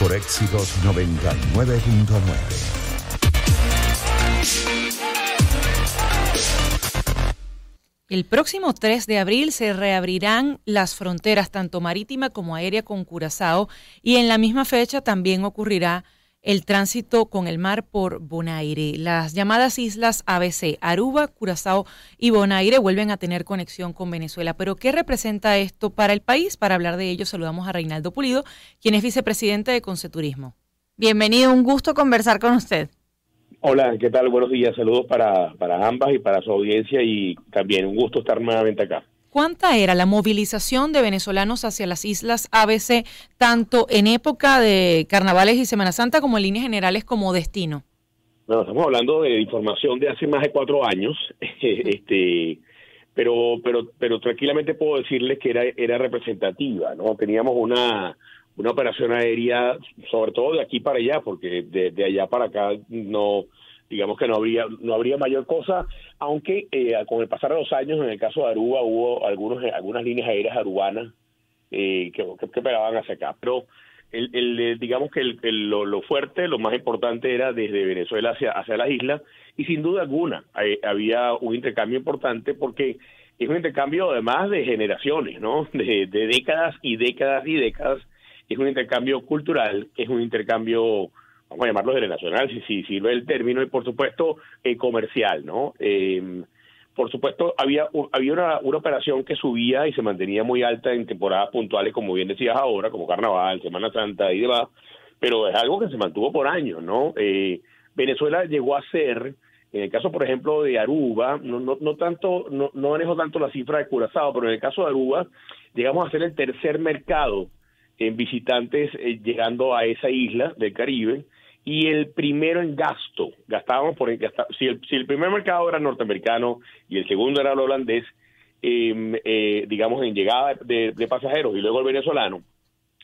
por Éxitos 99.9. El próximo 3 de abril se reabrirán las fronteras tanto marítima como aérea con Curazao y en la misma fecha también ocurrirá el tránsito con el mar por Bonaire. Las llamadas islas ABC, Aruba, Curazao y Bonaire vuelven a tener conexión con Venezuela. Pero ¿qué representa esto para el país? Para hablar de ello saludamos a Reinaldo Pulido, quien es vicepresidente de Conceturismo. Bienvenido, un gusto conversar con usted. Hola, ¿qué tal? Buenos días, saludos para, para ambas y para su audiencia y también un gusto estar nuevamente acá. ¿Cuánta era la movilización de venezolanos hacia las islas ABC, tanto en época de carnavales y Semana Santa como en líneas generales como destino? Bueno, estamos hablando de información de hace más de cuatro años, este, pero, pero, pero tranquilamente puedo decirles que era, era representativa, ¿no? Teníamos una, una operación aérea, sobre todo de aquí para allá, porque de, allá para acá no, digamos que no habría, no habría mayor cosa, aunque eh, con el pasar de los años, en el caso de Aruba, hubo algunos, algunas líneas aéreas arubanas eh, que, que, pegaban hacia acá. Pero el, el digamos que el, lo, fuerte, lo más importante era desde Venezuela hacia, hacia las islas, y sin duda alguna había un intercambio importante porque es un intercambio además de generaciones, ¿no? De, de décadas y décadas y décadas es un intercambio cultural, es un intercambio, vamos a llamarlo generacional, si, si sirve el término, y por supuesto eh, comercial, ¿no? Eh, por supuesto, había, había una, una, operación que subía y se mantenía muy alta en temporadas puntuales, como bien decías ahora, como Carnaval, Semana Santa y demás, pero es algo que se mantuvo por años, ¿no? Eh, Venezuela llegó a ser, en el caso, por ejemplo, de Aruba, no, no, no tanto, no, no manejo tanto la cifra de Curazao, pero en el caso de Aruba, llegamos a ser el tercer mercado en visitantes eh, llegando a esa isla del Caribe y el primero en gasto, gastábamos por si, el, si el primer mercado era norteamericano y el segundo era el holandés, em, eh, digamos en llegada de, pasajeros y luego el venezolano,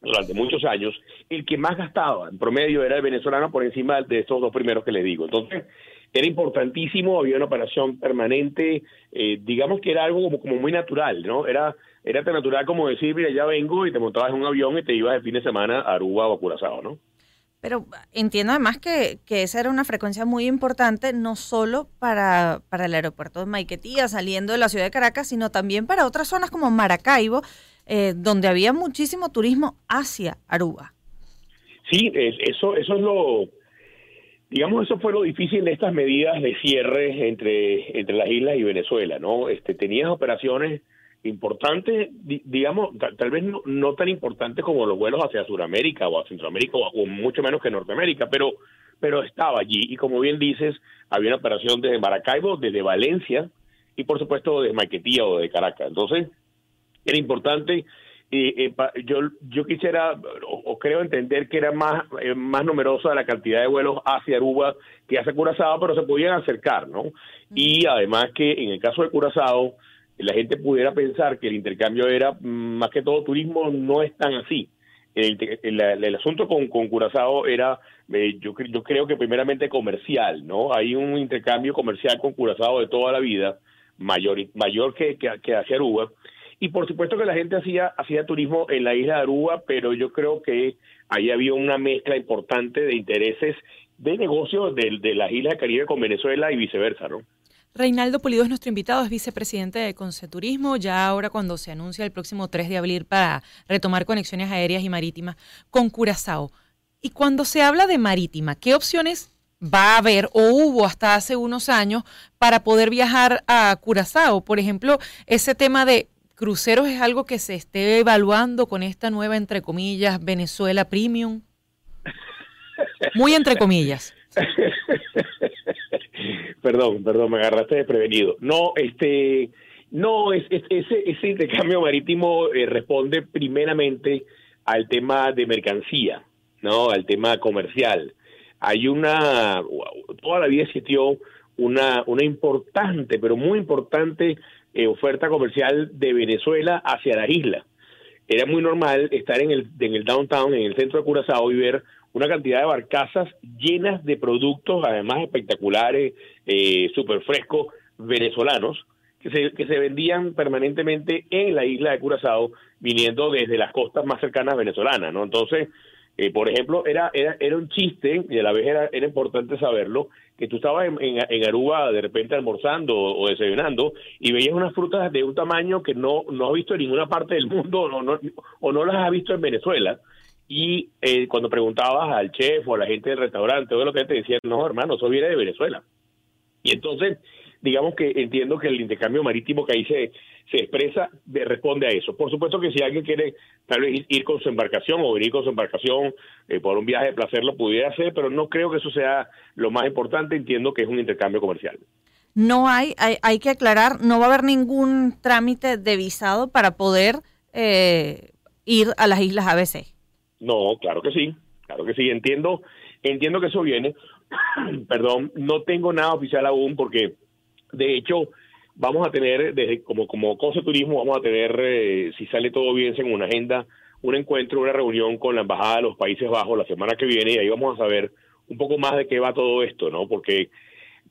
durante muchos años, el que más gastaba en promedio era el venezolano por encima de estos dos primeros que les digo. Entonces, era importantísimo, había una operación permanente, eh, digamos que era algo como, como muy natural, ¿no? Era era tan natural como decir, mira, ya vengo y te montabas en un avión y te ibas el fin de semana a Aruba o a Curazao, ¿no? Pero entiendo además que, que esa era una frecuencia muy importante, no solo para, para el aeropuerto de Maiquetía, saliendo de la ciudad de Caracas, sino también para otras zonas como Maracaibo, eh, donde había muchísimo turismo hacia Aruba. Sí, eso, eso es lo, digamos, eso fue lo difícil de estas medidas de cierre entre, entre las islas y Venezuela, ¿no? Este, tenías operaciones importante, digamos, tal, vez no, tan importante como los vuelos hacia Sudamérica o a Centroamérica o, mucho menos que Norteamérica, pero pero estaba allí y como bien dices, había una operación desde Maracaibo, desde Valencia y por supuesto desde Maiquetía o de Caracas. Entonces, era importante eh, yo yo quisiera o, creo entender que era más eh, más numerosa la cantidad de vuelos hacia Aruba que hacia Curazao, pero se podían acercar, ¿no? Y además que en el caso de Curazao la gente pudiera pensar que el intercambio era mm, más que todo turismo, no es tan así. El, asunto con, Curazao era, eh, yo, yo creo que primeramente comercial, ¿no? Hay un intercambio comercial con Curazao de toda la vida, mayor, mayor que, que, hacia Aruba. Y por supuesto que la gente hacía, hacía turismo en la isla de Aruba, pero yo creo que ahí había una mezcla importante de intereses de negocios de, de las islas del Caribe con Venezuela y viceversa, ¿no? Reinaldo Pulido es nuestro invitado, es vicepresidente de Conceturismo. Ya ahora cuando se anuncia el próximo 3 de abril para retomar conexiones aéreas y marítimas con Curazao. Y cuando se habla de marítima, ¿qué opciones va a haber o hubo hasta hace unos años para poder viajar a Curazao? Por ejemplo, ese tema de cruceros es algo que se esté evaluando con esta nueva, entre comillas, Venezuela Premium. Muy entre comillas. perdón, perdón, me agarraste desprevenido. No, este, no, es, ese, ese intercambio marítimo eh, responde primeramente al tema de mercancía, ¿no? Al tema comercial. Hay una, toda la vida existió una, una importante, pero muy importante eh, oferta comercial de Venezuela hacia la isla. Era muy normal estar en el, en el downtown, en el centro de Curazao y ver una cantidad de barcazas llenas de productos, además espectaculares, eh, súper frescos, venezolanos, que se, que se vendían permanentemente en la isla de Curazao, viniendo desde las costas más cercanas venezolanas, ¿no? Entonces, Eh, por ejemplo, era, era, era un chiste, y a la vez era, era importante saberlo, que tú estabas en, en, Aruba de repente almorzando o, desayunando y veías unas frutas de un tamaño que no, no has visto en ninguna parte del mundo o no, o no las has visto en Venezuela. Y eh, cuando preguntabas al chef o a la gente del restaurante o lo que te decían, no, hermano, eso viene de Venezuela. Y entonces, digamos que entiendo que el intercambio marítimo que ahí se, expresa responde a eso. Por supuesto que si alguien quiere tal vez ir con su embarcación o venir con su embarcación eh, por un viaje de placer lo pudiera hacer, pero no creo que eso sea lo más importante. Entiendo que es un intercambio comercial. No hay, hay, hay que aclarar, no va a haber ningún trámite de visado para poder eh, ir a las islas ABC. No, claro que sí, claro que sí. Entiendo, entiendo que eso viene. Perdón, no tengo nada oficial aún porque, de hecho, vamos a tener, desde como, como Cosa Turismo, vamos a tener, eh, si sale todo bien según una agenda, un encuentro, una reunión con la Embajada de los Países Bajos la semana que viene y ahí vamos a saber un poco más de qué va todo esto, ¿no? Porque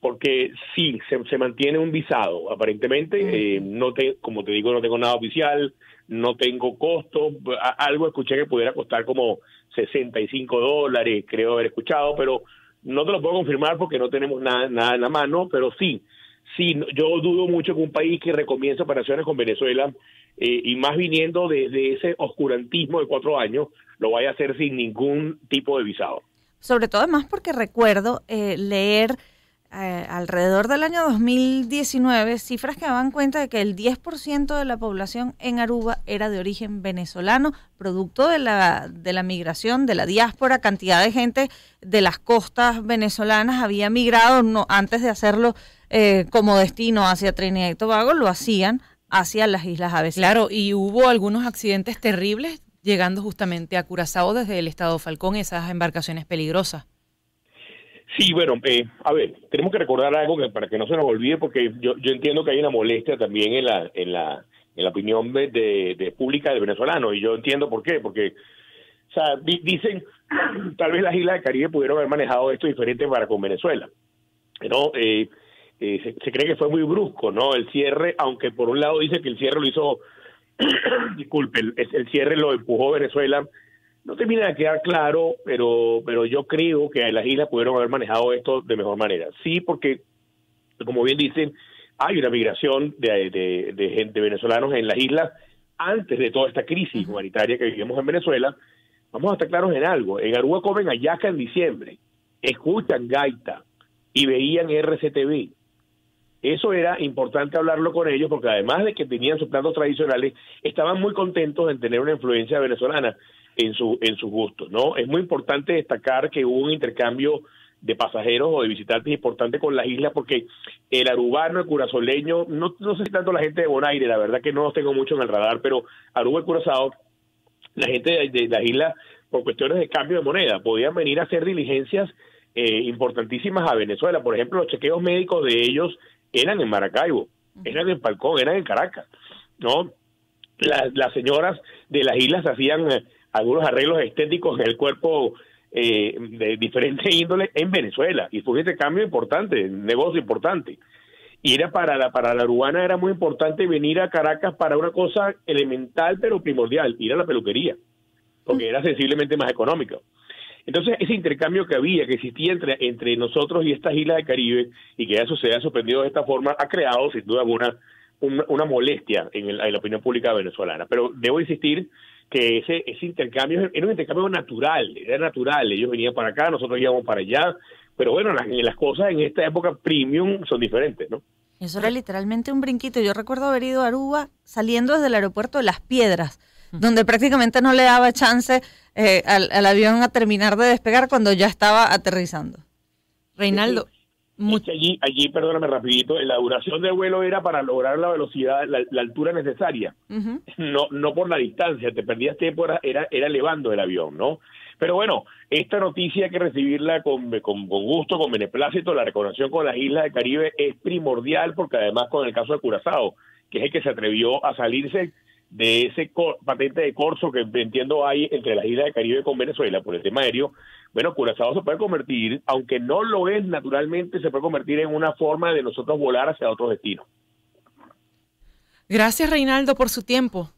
porque sí, se, mantiene un visado, aparentemente, eh, no te, como te digo, no tengo nada oficial, no tengo costo, algo escuché que pudiera costar como 65 dólares, creo haber escuchado, pero no te lo puedo confirmar porque no tenemos nada, nada en la mano, pero sí, sí, yo dudo mucho que un país que recomience operaciones con Venezuela eh, y más viniendo de, ese oscurantismo de cuatro años, lo vaya a hacer sin ningún tipo de visado. Sobre todo además porque recuerdo eh, leer eh, alrededor del año 2019 cifras que daban cuenta de que el 10% de la población en Aruba era de origen venezolano, producto de la, de la migración, de la diáspora, cantidad de gente de las costas venezolanas había migrado no, antes de hacerlo eh, como destino hacia Trinidad y Tobago, lo hacían hacia las islas ABC. Claro, y hubo algunos accidentes terribles llegando justamente a Curazao desde el estado Falcón, esas embarcaciones peligrosas. Sí, bueno, eh, a ver, tenemos que recordar algo que para que no se nos olvide, porque yo, yo entiendo que hay una molestia también en la en la en la opinión de, de, pública del venezolano y yo entiendo por qué, porque o sea, dicen tal vez las islas del Caribe pudieron haber manejado esto diferente para con Venezuela, ¿no? Eh, eh, se, cree que fue muy brusco, ¿no? El cierre, aunque por un lado dice que el cierre lo hizo, disculpe, el cierre lo empujó Venezuela no termina de quedar claro, pero, pero yo creo que las islas pudieron haber manejado esto de mejor manera. Sí, porque, como bien dicen, hay una migración de, de, de gente venezolanos en las islas antes de toda esta crisis humanitaria que vivimos en Venezuela. Vamos a estar claros en algo. En Aruba comen ayaca en diciembre, escuchan gaita y veían RCTV. Eso era importante hablarlo con ellos porque además de que tenían sus platos tradicionales, estaban muy contentos en tener una influencia venezolana en, su, en sus gustos, ¿no? Es muy importante destacar que hubo un intercambio de pasajeros o de visitantes importante con las islas porque el arubano, el curazoleño, no, no sé si tanto la gente de Bonaire, la verdad que no los tengo mucho en el radar, pero Aruba y Curazao, la gente de, las islas, por cuestiones de cambio de moneda, podían venir a hacer diligencias eh, importantísimas a Venezuela. Por ejemplo, los chequeos médicos de ellos eran en Maracaibo, eran en Falcón, eran en Caracas, ¿no? Las, las señoras de las islas hacían eh, algunos arreglos estéticos en el cuerpo eh, de diferente índole en Venezuela y fue un intercambio importante, un negocio importante. Y era para la, para la urbana era muy importante venir a Caracas para una cosa elemental pero primordial, ir a la peluquería, porque era sensiblemente más económico. Entonces, ese intercambio que había, que existía entre, entre nosotros y estas islas del Caribe, y que eso se ha suspendido de esta forma, ha creado, sin duda alguna, una, molestia en, en, la opinión pública venezolana. Pero debo insistir que ese, ese intercambio era un intercambio natural, era natural, ellos venían para acá, nosotros íbamos para allá, pero bueno, las, las cosas en esta época premium son diferentes, ¿no? Eso era literalmente un brinquito. Yo recuerdo haber ido a Aruba saliendo desde el aeropuerto de Las Piedras, donde prácticamente no le daba chance eh, al, al, avión a terminar de despegar cuando ya estaba aterrizando. Reinaldo, allí, allí, perdóname rapidito, la duración del vuelo era para lograr la velocidad, la, altura necesaria, no, no por la distancia, te perdías tiempo, era, era elevando el avión, ¿no? Pero bueno, esta noticia hay que recibirla con, con, con, gusto, con beneplácito, la reconexión con las islas del Caribe es primordial porque además con el caso de Curazao, que es el que se atrevió a salirse de ese patente de corso que entiendo hay entre las islas del Caribe con Venezuela por el tema aéreo, bueno, Curazao se puede convertir, aunque no lo es naturalmente, se puede convertir en una forma de nosotros volar hacia otro destino. Gracias, Reinaldo, por su tiempo.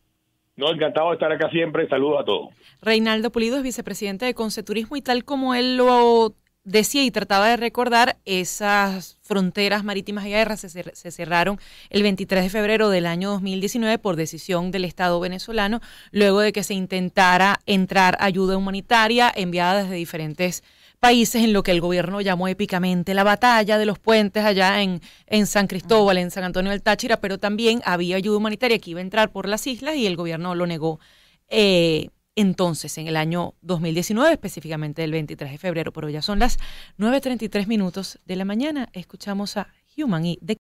No, encantado de estar acá siempre. Saludos a todos. Reinaldo Pulido es vicepresidente de Conceturismo y tal como él lo decía y trataba de recordar, esas fronteras marítimas y aéreas se, cerraron el 23 de febrero del año 2019 por decisión del Estado venezolano, luego de que se intentara entrar ayuda humanitaria enviada desde diferentes países en lo que el gobierno llamó épicamente la batalla de los puentes allá en, en San Cristóbal, en San Antonio del Táchira, pero también había ayuda humanitaria que iba a entrar por las islas y el gobierno lo negó. Eh, entonces, en el año 2019, específicamente el 23 de febrero, pero ya son las 9.33 minutos de la mañana, escuchamos a Human y de